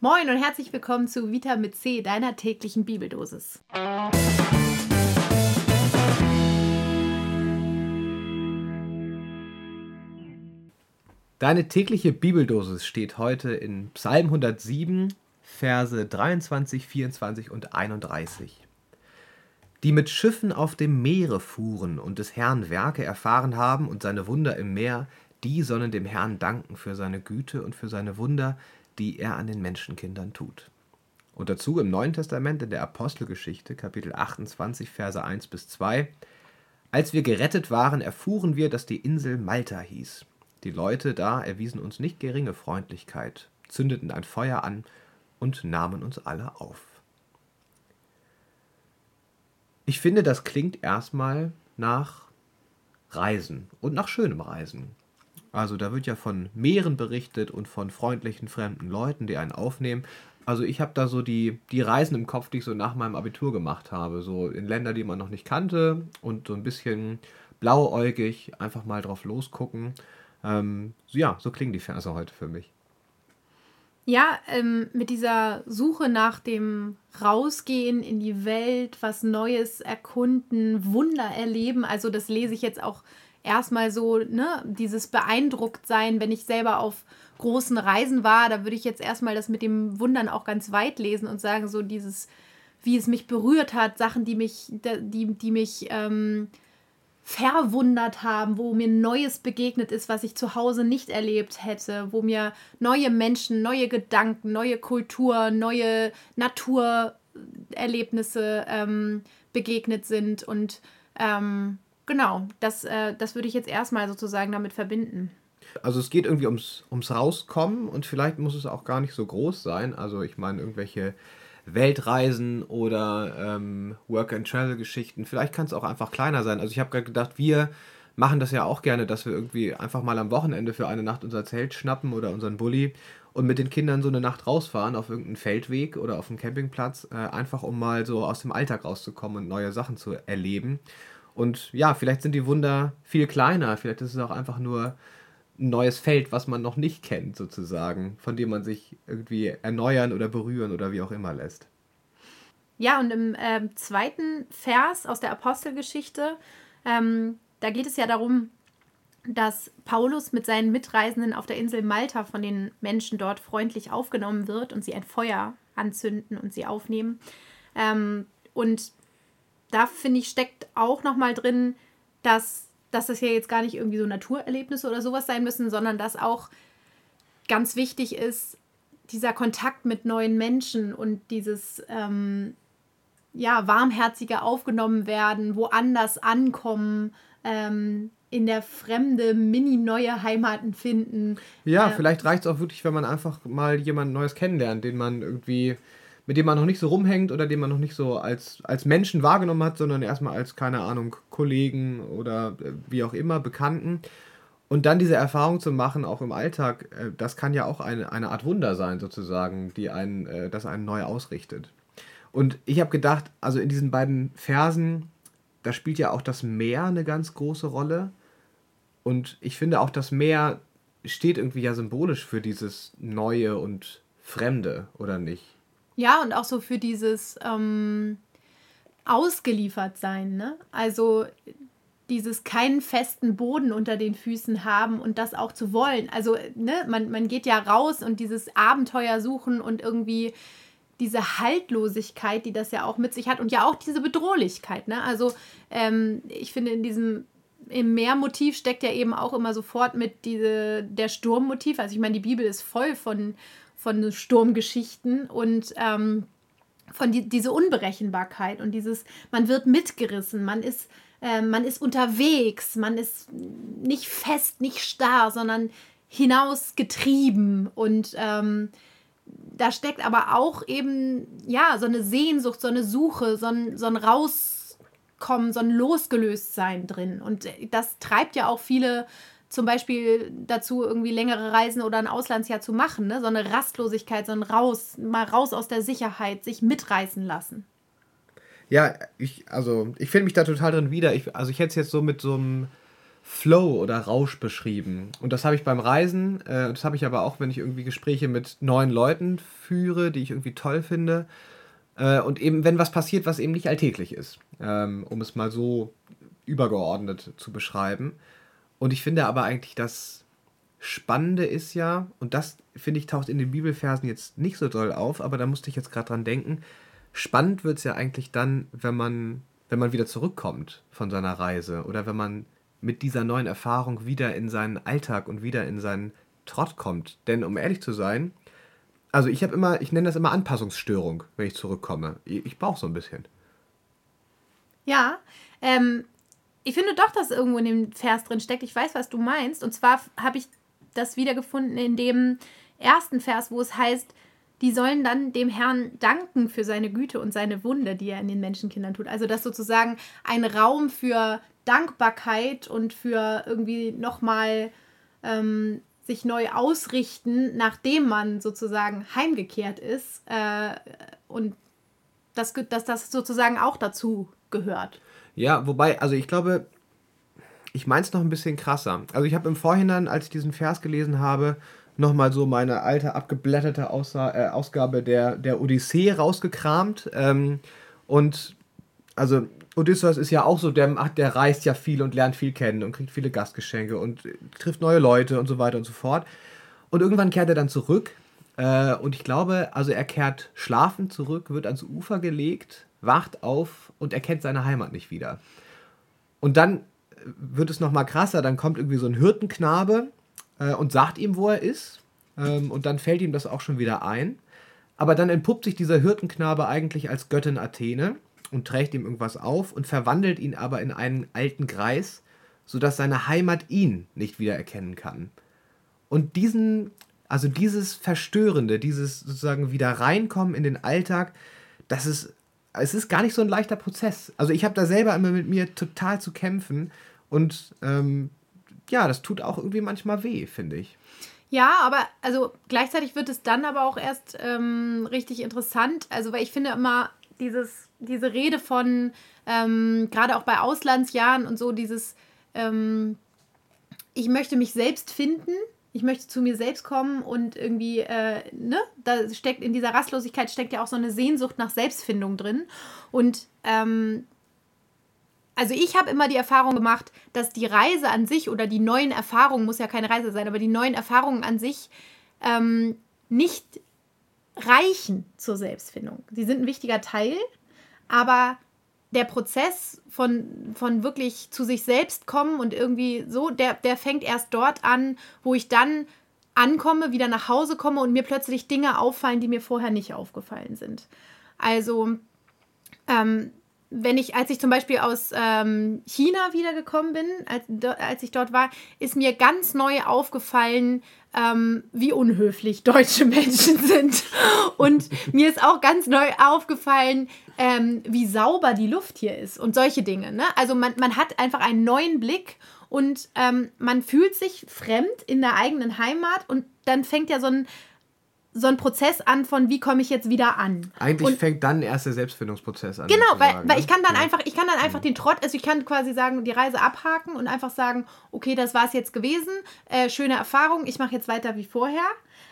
Moin und herzlich willkommen zu Vita mit C, deiner täglichen Bibeldosis. Deine tägliche Bibeldosis steht heute in Psalm 107, Verse 23, 24 und 31. Die mit Schiffen auf dem Meere fuhren und des Herrn Werke erfahren haben und seine Wunder im Meer, die sollen dem Herrn danken für seine Güte und für seine Wunder, die er an den Menschenkindern tut. Und dazu im Neuen Testament in der Apostelgeschichte, Kapitel 28, Verse 1 bis 2. Als wir gerettet waren, erfuhren wir, dass die Insel Malta hieß. Die Leute da erwiesen uns nicht geringe Freundlichkeit, zündeten ein Feuer an und nahmen uns alle auf. Ich finde, das klingt erstmal nach Reisen und nach schönem Reisen. Also da wird ja von Meeren berichtet und von freundlichen fremden Leuten, die einen aufnehmen. Also ich habe da so die, die Reisen im Kopf, die ich so nach meinem Abitur gemacht habe. So in Länder, die man noch nicht kannte und so ein bisschen blauäugig einfach mal drauf losgucken. Ähm, ja, so klingen die Verse heute für mich. Ja, ähm, mit dieser Suche nach dem Rausgehen in die Welt, was Neues erkunden, Wunder erleben. Also das lese ich jetzt auch erstmal so, ne, dieses beeindruckt sein, wenn ich selber auf großen Reisen war, da würde ich jetzt erstmal das mit dem Wundern auch ganz weit lesen und sagen, so dieses, wie es mich berührt hat, Sachen, die mich, die, die mich ähm, verwundert haben, wo mir Neues begegnet ist, was ich zu Hause nicht erlebt hätte, wo mir neue Menschen, neue Gedanken, neue Kultur, neue Naturerlebnisse ähm, begegnet sind und ähm, Genau, das, äh, das würde ich jetzt erstmal sozusagen damit verbinden. Also es geht irgendwie ums, ums Rauskommen und vielleicht muss es auch gar nicht so groß sein. Also ich meine irgendwelche Weltreisen oder ähm, Work-and-Travel-Geschichten. Vielleicht kann es auch einfach kleiner sein. Also ich habe gerade gedacht, wir machen das ja auch gerne, dass wir irgendwie einfach mal am Wochenende für eine Nacht unser Zelt schnappen oder unseren Bulli und mit den Kindern so eine Nacht rausfahren auf irgendeinen Feldweg oder auf einen Campingplatz, äh, einfach um mal so aus dem Alltag rauszukommen und neue Sachen zu erleben. Und ja, vielleicht sind die Wunder viel kleiner, vielleicht ist es auch einfach nur ein neues Feld, was man noch nicht kennt, sozusagen, von dem man sich irgendwie erneuern oder berühren oder wie auch immer lässt. Ja, und im äh, zweiten Vers aus der Apostelgeschichte, ähm, da geht es ja darum, dass Paulus mit seinen Mitreisenden auf der Insel Malta von den Menschen dort freundlich aufgenommen wird und sie ein Feuer anzünden und sie aufnehmen. Ähm, und da finde ich, steckt auch nochmal drin, dass, dass das ja jetzt gar nicht irgendwie so Naturerlebnisse oder sowas sein müssen, sondern dass auch ganz wichtig ist, dieser Kontakt mit neuen Menschen und dieses ähm, ja, warmherzige aufgenommen werden, woanders ankommen, ähm, in der Fremde mini-neue Heimaten finden. Ja, äh, vielleicht reicht es auch wirklich, wenn man einfach mal jemand Neues kennenlernt, den man irgendwie mit dem man noch nicht so rumhängt oder den man noch nicht so als, als Menschen wahrgenommen hat, sondern erstmal als, keine Ahnung, Kollegen oder äh, wie auch immer, Bekannten. Und dann diese Erfahrung zu machen, auch im Alltag, äh, das kann ja auch eine, eine Art Wunder sein, sozusagen, die einen, äh, das einen neu ausrichtet. Und ich habe gedacht, also in diesen beiden Versen, da spielt ja auch das Meer eine ganz große Rolle. Und ich finde auch, das Meer steht irgendwie ja symbolisch für dieses Neue und Fremde, oder nicht? Ja, und auch so für dieses ähm, ausgeliefert sein, ne? Also dieses keinen festen Boden unter den Füßen haben und das auch zu wollen. Also, ne, man, man geht ja raus und dieses Abenteuer suchen und irgendwie diese Haltlosigkeit, die das ja auch mit sich hat und ja auch diese Bedrohlichkeit. Ne? Also ähm, ich finde, in diesem im Meermotiv steckt ja eben auch immer sofort mit diese, der Sturmmotiv. Also ich meine, die Bibel ist voll von, von Sturmgeschichten und ähm, von die, diese Unberechenbarkeit und dieses, man wird mitgerissen, man ist, äh, man ist unterwegs, man ist nicht fest, nicht starr, sondern hinausgetrieben und ähm, da steckt aber auch eben, ja, so eine Sehnsucht, so eine Suche, so ein, so ein Rauskommen, so ein Losgelöstsein drin. Und das treibt ja auch viele zum Beispiel dazu, irgendwie längere Reisen oder ein Auslandsjahr zu machen. Ne? So eine Rastlosigkeit, so ein Raus, mal raus aus der Sicherheit, sich mitreißen lassen. Ja, ich, also ich finde mich da total drin wieder. Ich, also ich hätte es jetzt so mit so einem Flow oder Rausch beschrieben. Und das habe ich beim Reisen, äh, das habe ich aber auch, wenn ich irgendwie Gespräche mit neuen Leuten führe, die ich irgendwie toll finde. Äh, und eben, wenn was passiert, was eben nicht alltäglich ist, ähm, um es mal so übergeordnet zu beschreiben. Und ich finde aber eigentlich, das Spannende ist ja, und das finde ich taucht in den Bibelversen jetzt nicht so doll auf, aber da musste ich jetzt gerade dran denken. Spannend wird es ja eigentlich dann, wenn man, wenn man wieder zurückkommt von seiner Reise oder wenn man mit dieser neuen Erfahrung wieder in seinen Alltag und wieder in seinen Trott kommt. Denn um ehrlich zu sein, also ich habe immer, ich nenne das immer Anpassungsstörung, wenn ich zurückkomme. Ich, ich brauche so ein bisschen. Ja, ähm, ich finde doch, dass irgendwo in dem Vers drin steckt. Ich weiß, was du meinst. Und zwar habe ich das wiedergefunden in dem ersten Vers, wo es heißt, die sollen dann dem Herrn danken für seine Güte und seine Wunde, die er in den Menschenkindern tut. Also dass sozusagen ein Raum für Dankbarkeit und für irgendwie nochmal ähm, sich neu ausrichten, nachdem man sozusagen heimgekehrt ist. Äh, und dass, dass das sozusagen auch dazu gehört. Ja, wobei, also ich glaube, ich meine es noch ein bisschen krasser. Also ich habe im Vorhinein, als ich diesen Vers gelesen habe, nochmal so meine alte abgeblätterte Aussa äh, Ausgabe der, der Odyssee rausgekramt. Ähm, und also Odysseus ist ja auch so, der, der reist ja viel und lernt viel kennen und kriegt viele Gastgeschenke und trifft neue Leute und so weiter und so fort. Und irgendwann kehrt er dann zurück. Äh, und ich glaube, also er kehrt schlafend zurück, wird ans Ufer gelegt, wacht auf und erkennt seine Heimat nicht wieder. Und dann wird es nochmal krasser, dann kommt irgendwie so ein Hirtenknabe äh, und sagt ihm, wo er ist. Ähm, und dann fällt ihm das auch schon wieder ein. Aber dann entpuppt sich dieser Hirtenknabe eigentlich als Göttin Athene und trägt ihm irgendwas auf und verwandelt ihn aber in einen alten Greis, sodass seine Heimat ihn nicht wiedererkennen kann. Und diesen, also dieses Verstörende, dieses sozusagen wieder reinkommen in den Alltag, das ist, es ist gar nicht so ein leichter Prozess. Also ich habe da selber immer mit mir total zu kämpfen und ähm, ja, das tut auch irgendwie manchmal weh, finde ich. Ja, aber also gleichzeitig wird es dann aber auch erst ähm, richtig interessant. Also, weil ich finde immer dieses, diese Rede von, ähm, gerade auch bei Auslandsjahren und so, dieses, ähm, ich möchte mich selbst finden, ich möchte zu mir selbst kommen und irgendwie, äh, ne, da steckt in dieser Rastlosigkeit steckt ja auch so eine Sehnsucht nach Selbstfindung drin. Und ähm, also ich habe immer die Erfahrung gemacht, dass die Reise an sich oder die neuen Erfahrungen, muss ja keine Reise sein, aber die neuen Erfahrungen an sich ähm, nicht reichen zur Selbstfindung. Sie sind ein wichtiger Teil, aber der Prozess von, von wirklich zu sich selbst kommen und irgendwie so, der, der fängt erst dort an, wo ich dann ankomme, wieder nach Hause komme und mir plötzlich Dinge auffallen, die mir vorher nicht aufgefallen sind. Also ähm, wenn ich, als ich zum Beispiel aus ähm, China wiedergekommen bin, als, als ich dort war, ist mir ganz neu aufgefallen, ähm, wie unhöflich deutsche Menschen sind. Und mir ist auch ganz neu aufgefallen, ähm, wie sauber die Luft hier ist und solche Dinge. Ne? Also man, man hat einfach einen neuen Blick und ähm, man fühlt sich fremd in der eigenen Heimat und dann fängt ja so ein so ein Prozess an von wie komme ich jetzt wieder an. Eigentlich und fängt dann erst der Selbstfindungsprozess an. Genau, weil, weil ne? ich kann dann ja. einfach, ich kann dann einfach den Trott, also ich kann quasi sagen, die Reise abhaken und einfach sagen, okay, das war es jetzt gewesen, äh, schöne Erfahrung, ich mache jetzt weiter wie vorher.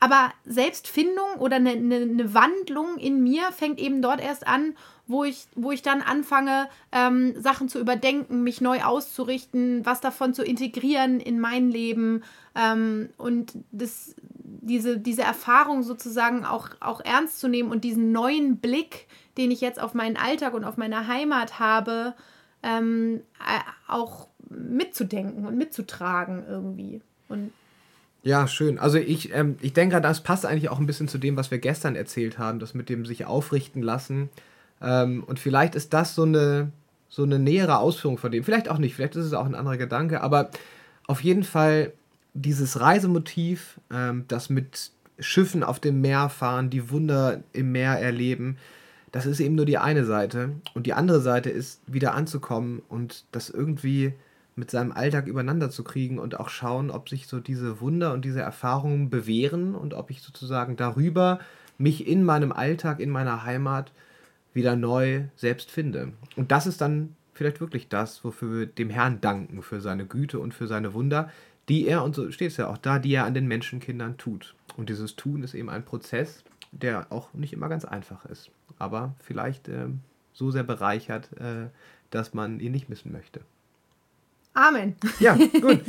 Aber Selbstfindung oder eine, eine, eine Wandlung in mir fängt eben dort erst an, wo ich, wo ich dann anfange, ähm, Sachen zu überdenken, mich neu auszurichten, was davon zu integrieren in mein Leben ähm, und das, diese, diese Erfahrung sozusagen auch, auch ernst zu nehmen und diesen neuen Blick, den ich jetzt auf meinen Alltag und auf meine Heimat habe, ähm, äh, auch mitzudenken und mitzutragen irgendwie. Und ja, schön. Also ich, ähm, ich denke, das passt eigentlich auch ein bisschen zu dem, was wir gestern erzählt haben, das mit dem sich aufrichten lassen. Ähm, und vielleicht ist das so eine, so eine nähere Ausführung von dem. Vielleicht auch nicht, vielleicht ist es auch ein anderer Gedanke, aber auf jeden Fall dieses Reisemotiv, ähm, das mit Schiffen auf dem Meer fahren, die Wunder im Meer erleben, das ist eben nur die eine Seite. Und die andere Seite ist, wieder anzukommen und das irgendwie mit seinem Alltag übereinander zu kriegen und auch schauen, ob sich so diese Wunder und diese Erfahrungen bewähren und ob ich sozusagen darüber mich in meinem Alltag, in meiner Heimat wieder neu selbst finde. Und das ist dann vielleicht wirklich das, wofür wir dem Herrn danken, für seine Güte und für seine Wunder, die er, und so steht es ja auch da, die er an den Menschenkindern tut. Und dieses Tun ist eben ein Prozess, der auch nicht immer ganz einfach ist, aber vielleicht äh, so sehr bereichert, äh, dass man ihn nicht missen möchte. Amen. Ja, gut.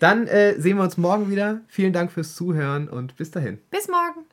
Dann äh, sehen wir uns morgen wieder. Vielen Dank fürs Zuhören und bis dahin. Bis morgen.